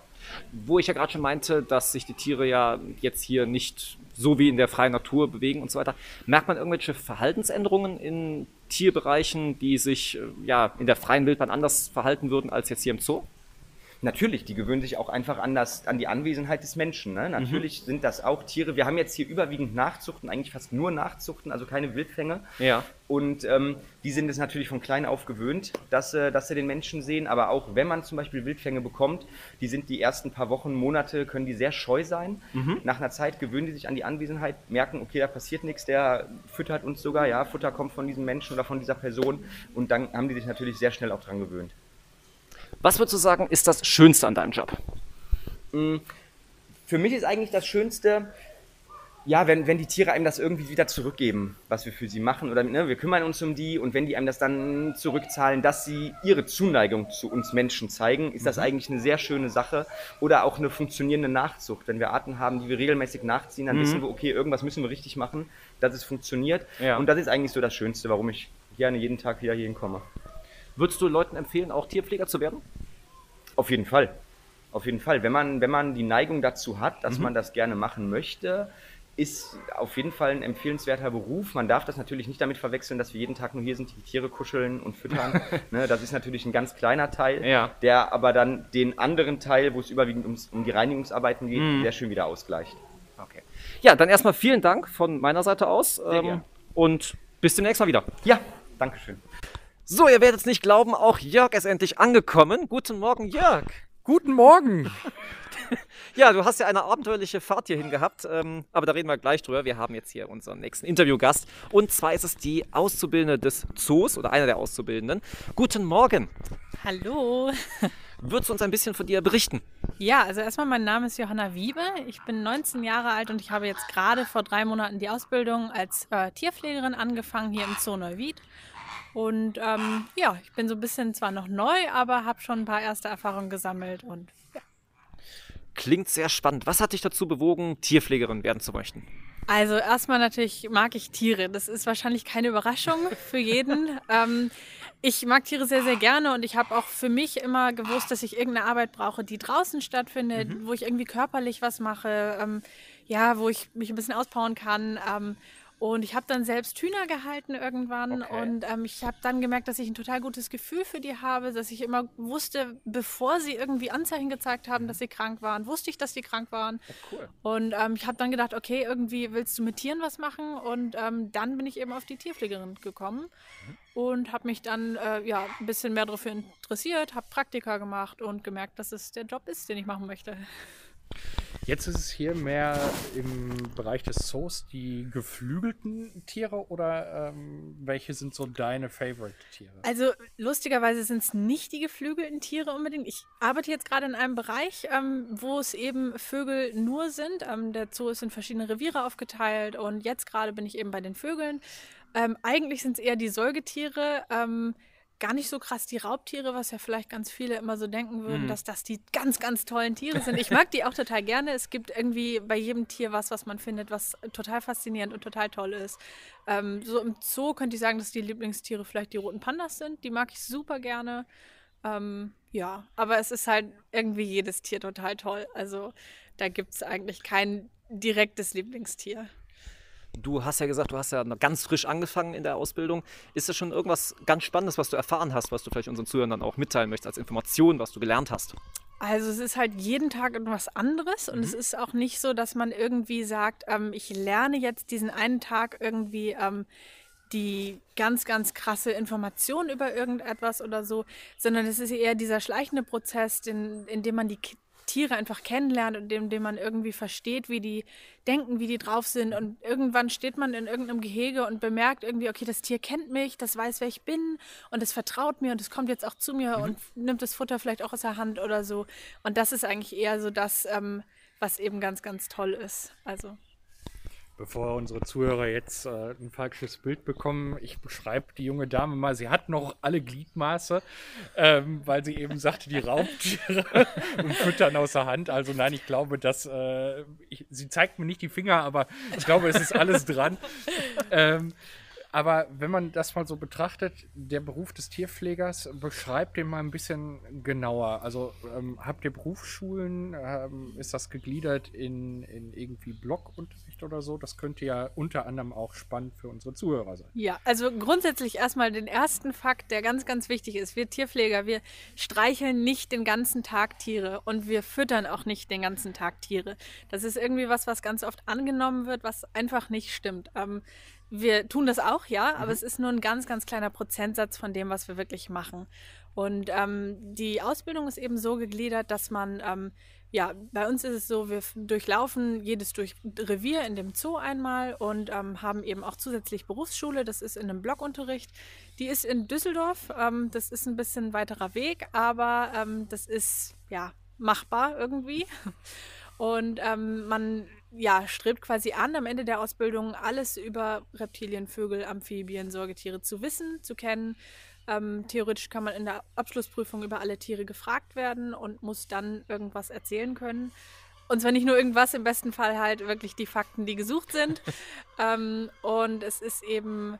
Wo ich ja gerade schon meinte, dass sich die Tiere ja jetzt hier nicht so wie in der freien Natur bewegen und so weiter. Merkt man irgendwelche Verhaltensänderungen in Tierbereichen, die sich äh, ja in der freien Wildbahn anders verhalten würden als jetzt hier im Zoo? Natürlich, die gewöhnen sich auch einfach an, das, an die Anwesenheit des Menschen. Ne? Natürlich mhm. sind das auch Tiere. Wir haben jetzt hier überwiegend Nachzuchten, eigentlich fast nur Nachzuchten, also keine Wildfänge. Ja. Und ähm, die sind es natürlich von klein auf gewöhnt, dass, äh, dass sie den Menschen sehen. Aber auch wenn man zum Beispiel Wildfänge bekommt, die sind die ersten paar Wochen, Monate, können die sehr scheu sein. Mhm. Nach einer Zeit gewöhnen die sich an die Anwesenheit, merken, okay, da passiert nichts, der füttert uns sogar, ja, Futter kommt von diesem Menschen oder von dieser Person. Und dann haben die sich natürlich sehr schnell auch dran gewöhnt. Was würdest du sagen, ist das Schönste an deinem Job? Mm, für mich ist eigentlich das Schönste, ja, wenn, wenn die Tiere einem das irgendwie wieder zurückgeben, was wir für sie machen. Oder ne, wir kümmern uns um die und wenn die einem das dann zurückzahlen, dass sie ihre Zuneigung zu uns Menschen zeigen, ist das mhm. eigentlich eine sehr schöne Sache. Oder auch eine funktionierende Nachzucht. Wenn wir Arten haben, die wir regelmäßig nachziehen, dann mhm. wissen wir, okay, irgendwas müssen wir richtig machen, dass es funktioniert. Ja. Und das ist eigentlich so das Schönste, warum ich gerne jeden Tag wieder hierhin komme. Würdest du Leuten empfehlen, auch Tierpfleger zu werden? Auf jeden Fall. Auf jeden Fall. Wenn man, wenn man die Neigung dazu hat, dass mhm. man das gerne machen möchte, ist auf jeden Fall ein empfehlenswerter Beruf. Man darf das natürlich nicht damit verwechseln, dass wir jeden Tag nur hier sind, die Tiere kuscheln und füttern. ne, das ist natürlich ein ganz kleiner Teil, ja. der aber dann den anderen Teil, wo es überwiegend ums, um die Reinigungsarbeiten geht, mhm. sehr schön wieder ausgleicht. Okay. Ja, dann erstmal vielen Dank von meiner Seite aus. Ähm, und bis demnächst mal wieder. Ja, Dankeschön. So, ihr werdet es nicht glauben, auch Jörg ist endlich angekommen. Guten Morgen, Jörg. Guten Morgen. ja, du hast ja eine abenteuerliche Fahrt hierhin gehabt, ähm, aber da reden wir gleich drüber. Wir haben jetzt hier unseren nächsten Interviewgast und zwar ist es die Auszubildende des Zoos oder einer der Auszubildenden. Guten Morgen. Hallo. Würdest du uns ein bisschen von dir berichten? Ja, also erstmal mein Name ist Johanna Wiebe. Ich bin 19 Jahre alt und ich habe jetzt gerade vor drei Monaten die Ausbildung als äh, Tierpflegerin angefangen hier im Zoo Neuwied und ähm, ja, ich bin so ein bisschen zwar noch neu, aber habe schon ein paar erste Erfahrungen gesammelt und ja. Klingt sehr spannend. Was hat dich dazu bewogen, Tierpflegerin werden zu möchten? Also erstmal natürlich mag ich Tiere. Das ist wahrscheinlich keine Überraschung für jeden. ähm, ich mag Tiere sehr, sehr gerne und ich habe auch für mich immer gewusst, dass ich irgendeine Arbeit brauche, die draußen stattfindet, mhm. wo ich irgendwie körperlich was mache, ähm, ja, wo ich mich ein bisschen auspowern kann. Ähm, und ich habe dann selbst Hühner gehalten irgendwann okay. und ähm, ich habe dann gemerkt, dass ich ein total gutes Gefühl für die habe, dass ich immer wusste, bevor sie irgendwie Anzeichen gezeigt haben, dass sie krank waren, wusste ich, dass sie krank waren. Oh, cool. Und ähm, ich habe dann gedacht, okay, irgendwie willst du mit Tieren was machen und ähm, dann bin ich eben auf die Tierpflegerin gekommen mhm. und habe mich dann äh, ja ein bisschen mehr dafür interessiert, habe Praktika gemacht und gemerkt, dass es der Job ist, den ich machen möchte. Jetzt ist es hier mehr im Bereich des Zoos die geflügelten Tiere oder ähm, welche sind so deine Favorite-Tiere? Also lustigerweise sind es nicht die geflügelten Tiere unbedingt. Ich arbeite jetzt gerade in einem Bereich, ähm, wo es eben Vögel nur sind. Ähm, der Zoo ist in verschiedene Reviere aufgeteilt und jetzt gerade bin ich eben bei den Vögeln. Ähm, eigentlich sind es eher die Säugetiere. Gar nicht so krass die Raubtiere, was ja vielleicht ganz viele immer so denken würden, mhm. dass das die ganz, ganz tollen Tiere sind. Ich mag die auch total gerne. Es gibt irgendwie bei jedem Tier was, was man findet, was total faszinierend und total toll ist. Ähm, so im Zoo könnte ich sagen, dass die Lieblingstiere vielleicht die roten Pandas sind. Die mag ich super gerne. Ähm, ja, aber es ist halt irgendwie jedes Tier total toll. Also da gibt es eigentlich kein direktes Lieblingstier. Du hast ja gesagt, du hast ja ganz frisch angefangen in der Ausbildung. Ist das schon irgendwas ganz Spannendes, was du erfahren hast, was du vielleicht unseren Zuhörern dann auch mitteilen möchtest als Information, was du gelernt hast? Also es ist halt jeden Tag etwas anderes und mhm. es ist auch nicht so, dass man irgendwie sagt, ähm, ich lerne jetzt diesen einen Tag irgendwie ähm, die ganz, ganz krasse Information über irgendetwas oder so, sondern es ist eher dieser schleichende Prozess, in, in dem man die Tiere einfach kennenlernt und indem man irgendwie versteht, wie die denken, wie die drauf sind. Und irgendwann steht man in irgendeinem Gehege und bemerkt irgendwie, okay, das Tier kennt mich, das weiß, wer ich bin und es vertraut mir und es kommt jetzt auch zu mir mhm. und nimmt das Futter vielleicht auch aus der Hand oder so. Und das ist eigentlich eher so das, ähm, was eben ganz, ganz toll ist. Also bevor unsere Zuhörer jetzt äh, ein falsches Bild bekommen, ich beschreibe die junge Dame mal, sie hat noch alle Gliedmaße, ähm, weil sie eben sagte, die Raubtiere und füttern aus der Hand. Also nein, ich glaube, dass äh, ich, sie zeigt mir nicht die Finger, aber ich glaube, es ist alles dran. Ähm, aber wenn man das mal so betrachtet, der Beruf des Tierpflegers, beschreibt den mal ein bisschen genauer. Also ähm, habt ihr Berufsschulen? Ähm, ist das gegliedert in, in irgendwie Blockunterricht oder so? Das könnte ja unter anderem auch spannend für unsere Zuhörer sein. Ja, also grundsätzlich erstmal den ersten Fakt, der ganz, ganz wichtig ist. Wir Tierpfleger, wir streicheln nicht den ganzen Tag Tiere und wir füttern auch nicht den ganzen Tag Tiere. Das ist irgendwie was, was ganz oft angenommen wird, was einfach nicht stimmt. Ähm, wir tun das auch, ja, aber mhm. es ist nur ein ganz, ganz kleiner Prozentsatz von dem, was wir wirklich machen. Und ähm, die Ausbildung ist eben so gegliedert, dass man, ähm, ja, bei uns ist es so, wir durchlaufen jedes durch Revier in dem Zoo einmal und ähm, haben eben auch zusätzlich Berufsschule. Das ist in einem Blockunterricht. Die ist in Düsseldorf. Ähm, das ist ein bisschen weiterer Weg, aber ähm, das ist, ja, machbar irgendwie. Und ähm, man ja, strebt quasi an, am Ende der Ausbildung alles über Reptilien, Vögel, Amphibien, Säugetiere zu wissen, zu kennen. Ähm, theoretisch kann man in der Abschlussprüfung über alle Tiere gefragt werden und muss dann irgendwas erzählen können. Und zwar nicht nur irgendwas, im besten Fall halt wirklich die Fakten, die gesucht sind. ähm, und es ist eben,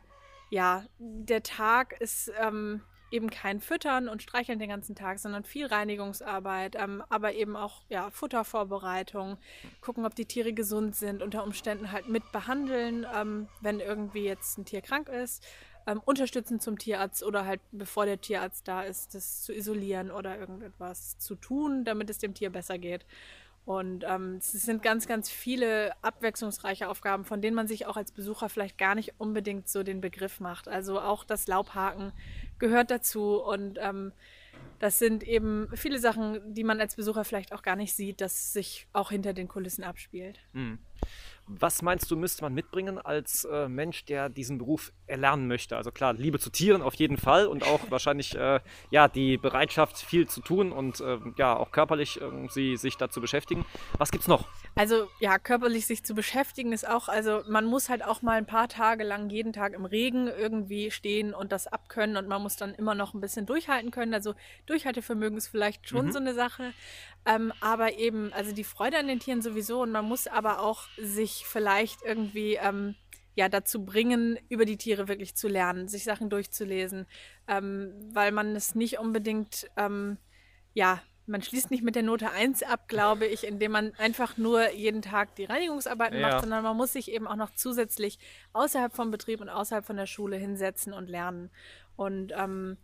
ja, der Tag ist ähm, eben kein Füttern und Streicheln den ganzen Tag, sondern viel Reinigungsarbeit, ähm, aber eben auch ja, Futtervorbereitung, gucken, ob die Tiere gesund sind, unter Umständen halt mit behandeln, ähm, wenn irgendwie jetzt ein Tier krank ist, ähm, unterstützen zum Tierarzt oder halt bevor der Tierarzt da ist, das zu isolieren oder irgendetwas zu tun, damit es dem Tier besser geht. Und ähm, es sind ganz, ganz viele abwechslungsreiche Aufgaben, von denen man sich auch als Besucher vielleicht gar nicht unbedingt so den Begriff macht. Also auch das Laubhaken gehört dazu und ähm, das sind eben viele Sachen, die man als Besucher vielleicht auch gar nicht sieht, dass sich auch hinter den Kulissen abspielt. Mhm. Was meinst du, müsste man mitbringen als äh, Mensch, der diesen Beruf erlernen möchte? Also klar, Liebe zu Tieren auf jeden Fall und auch wahrscheinlich äh, ja die Bereitschaft, viel zu tun und äh, ja auch körperlich irgendwie sich dazu beschäftigen. Was gibt's noch? Also ja, körperlich sich zu beschäftigen ist auch, also man muss halt auch mal ein paar Tage lang jeden Tag im Regen irgendwie stehen und das abkönnen und man muss dann immer noch ein bisschen durchhalten können. Also Durchhaltevermögen ist vielleicht schon mhm. so eine Sache. Ähm, aber eben, also die Freude an den Tieren sowieso und man muss aber auch sich vielleicht irgendwie ähm, ja dazu bringen, über die Tiere wirklich zu lernen, sich Sachen durchzulesen, ähm, weil man es nicht unbedingt, ähm, ja, man schließt nicht mit der Note 1 ab, glaube ich, indem man einfach nur jeden Tag die Reinigungsarbeiten Ja. macht, sondern man muss sich eben auch noch zusätzlich außerhalb vom Betrieb und außerhalb von der Schule hinsetzen und lernen. Und ähm,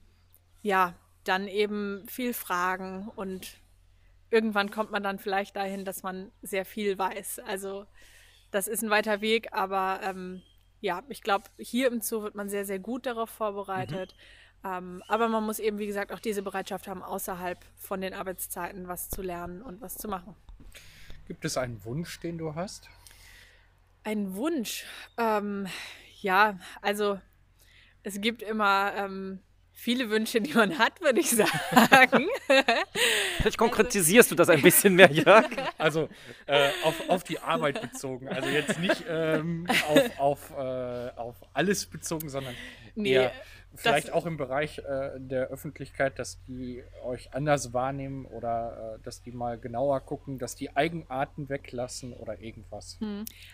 ja, dann eben viel fragen und irgendwann kommt man dann vielleicht dahin, dass man sehr viel weiß. Also das ist ein weiter Weg, aber ähm, ja, ich glaube, hier im Zoo wird man sehr, sehr gut darauf vorbereitet. Ähm, aber man muss eben, wie gesagt, auch diese Bereitschaft haben, außerhalb von den Arbeitszeiten was zu lernen und was zu machen. Gibt es einen Wunsch, den du hast? Ein Wunsch. Ähm, ja, also es gibt immer ähm, viele Wünsche, die man hat, würde ich sagen. Vielleicht konkretisierst du das ein bisschen mehr, Jörg. Also äh, auf, auf die Arbeit bezogen. Also jetzt nicht ähm, auf, auf, äh, auf alles bezogen, sondern Nee, eher vielleicht das- auch im Bereich äh, der Öffentlichkeit, dass die euch anders wahrnehmen oder äh, dass die mal genauer gucken, dass die Eigenarten weglassen oder irgendwas.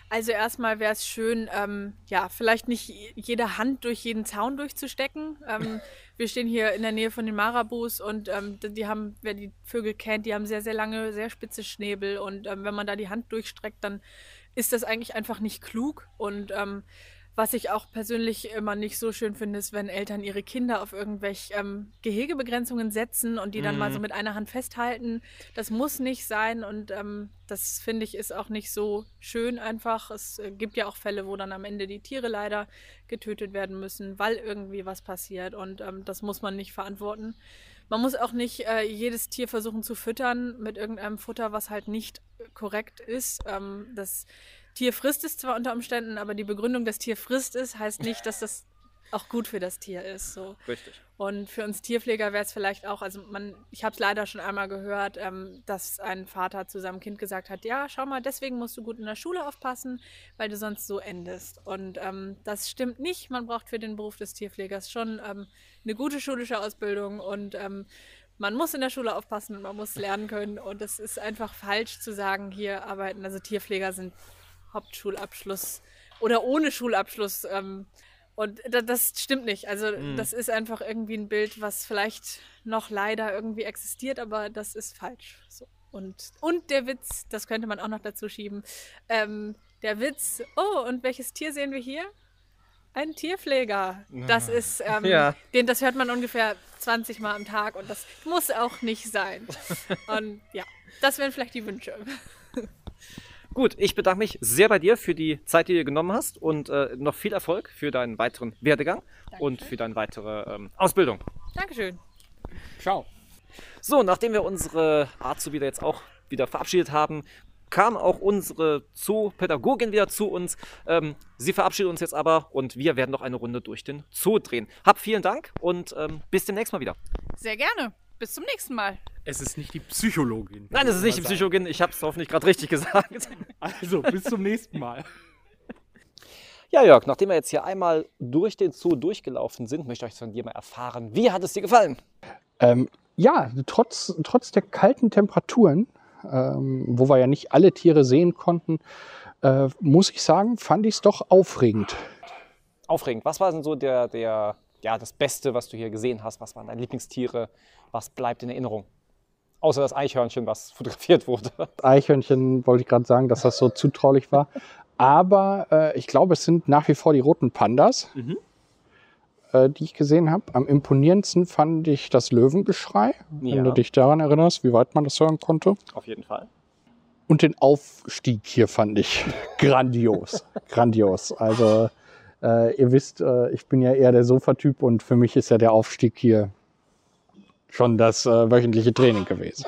Also erstmal wäre es schön, ähm, ja, vielleicht nicht jede Hand durch jeden Zaun durchzustecken. Ähm, wir stehen hier in der Nähe von den Marabus und ähm, die die haben, wer die Vögel kennt, die haben sehr, sehr lange, sehr spitze Schnäbel und ähm, wenn man da die Hand durchstreckt, dann ist das eigentlich einfach nicht klug und ähm, was ich auch persönlich immer nicht so schön finde, ist, wenn Eltern ihre Kinder auf irgendwelche ähm, Gehegebegrenzungen setzen und die dann mal so mit einer Hand festhalten. Das muss nicht sein und ähm, das finde ich ist auch nicht so schön einfach. Es äh, gibt ja auch Fälle, wo dann am Ende die Tiere leider getötet werden müssen, weil irgendwie was passiert und ähm, das muss man nicht verantworten. Man muss auch nicht äh, jedes Tier versuchen zu füttern mit irgendeinem Futter, was halt nicht korrekt ist. Ähm, das Tier frisst es zwar unter Umständen, aber die Begründung, dass Tier frisst es, heißt nicht, dass das auch gut für das Tier ist. So. Richtig. Und für uns Tierpfleger wäre es vielleicht auch, also man, ich habe es leider schon einmal gehört, ähm, dass ein Vater zu seinem Kind gesagt hat, ja, schau mal, deswegen musst du gut in der Schule aufpassen, weil du sonst so endest. Und ähm, das stimmt nicht. Man braucht für den Beruf des Tierpflegers schon ähm, eine gute schulische Ausbildung und ähm, man muss in der Schule aufpassen und man muss lernen können. Und es ist einfach falsch zu sagen, hier arbeiten, also Tierpfleger sind Hauptschulabschluss oder ohne Schulabschluss. Ähm, und da, das stimmt nicht. Also das ist einfach irgendwie ein Bild, was vielleicht noch leider irgendwie existiert, aber das ist falsch. So. Und, und der Witz, das könnte man auch noch dazu schieben. Ähm, der Witz, oh, und welches Tier sehen wir hier? Ein Tierpfleger. Das ist, ähm, Ja. den, das hört man ungefähr 20 Mal am Tag und das muss auch nicht sein. Und ja, das wären vielleicht die Wünsche. Gut, ich bedanke mich sehr bei dir für die Zeit, die du dir genommen hast und äh, noch viel Erfolg für deinen weiteren Werdegang und für deine weitere ähm, Ausbildung. Dankeschön. Ciao. So, nachdem wir unsere Azubi jetzt auch wieder verabschiedet haben, kam auch unsere Zoo-Pädagogin wieder zu uns. Ähm, sie verabschiedet uns jetzt aber und wir werden noch eine Runde durch den Zoo drehen. Hab vielen Dank und ähm, bis demnächst mal wieder. Sehr gerne. Bis zum nächsten Mal. Es ist nicht die Psychologin. Nein, es ist nicht die Psychologin, ich habe es hoffentlich gerade richtig gesagt. Also, bis zum nächsten Mal. Ja, Jörg, nachdem wir jetzt hier einmal durch den Zoo durchgelaufen sind, möchte ich von dir mal erfahren, wie hat es dir gefallen? Ähm, ja, trotz, trotz der kalten Temperaturen, ähm, wo wir ja nicht alle Tiere sehen konnten, äh, muss ich sagen, fand ich es doch aufregend. Aufregend. Was war denn so der, der, ja, das Beste, was du hier gesehen hast? Was waren deine Lieblingstiere? Was bleibt in Erinnerung? Außer das Eichhörnchen, was fotografiert wurde. Eichhörnchen wollte ich gerade sagen, dass das so zutraulich war. Aber äh, ich glaube, es sind nach wie vor die roten Pandas, Mhm. äh, die ich gesehen habe. Am imponierendsten fand ich das Löwengeschrei, Ja. wenn du dich daran erinnerst, wie weit man das hören konnte. Auf jeden Fall. Und den Aufstieg hier fand ich grandios. grandios. Also, äh, ihr wisst, äh, ich bin ja eher der Sofatyp und für mich ist ja der Aufstieg hier schon das äh, wöchentliche Training gewesen.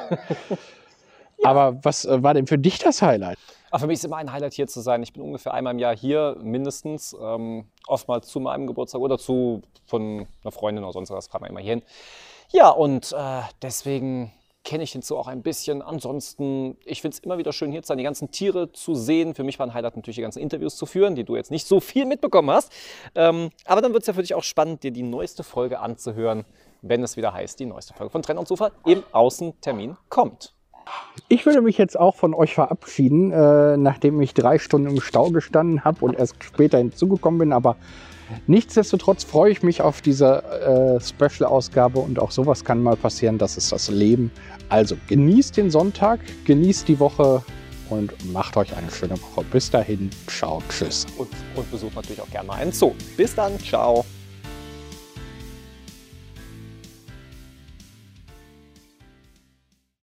Aber was äh, war denn für dich das Highlight? Aber für mich ist immer ein Highlight hier zu sein. Ich bin ungefähr einmal im Jahr hier, mindestens. Ähm, oftmals zu meinem Geburtstag oder zu von einer Freundin oder sonst was, fahren wir immer hier hin. Ja, und äh, deswegen kenne ich den Zoo auch ein bisschen. Ansonsten, ich finde es immer wieder schön, hier zu sein, die ganzen Tiere zu sehen. Für mich war ein Highlight natürlich die ganzen Interviews zu führen, die du jetzt nicht so viel mitbekommen hast. Ähm, aber dann wird es ja für dich auch spannend, dir die neueste Folge anzuhören, wenn es wieder heißt, die neueste Folge von Trenn und Zufall im Außentermin kommt. Ich würde mich jetzt auch von euch verabschieden, äh, nachdem ich drei Stunden im Stau gestanden habe und erst später hinzugekommen bin. Aber nichtsdestotrotz freue ich mich auf diese äh, Special-Ausgabe und auch sowas kann mal passieren. Das ist das Leben. Also genießt den Sonntag, genießt die Woche und macht euch eine schöne Woche. Bis dahin, ciao, tschüss. Und, und besucht natürlich auch gerne mal einen Zoo. Bis dann, ciao.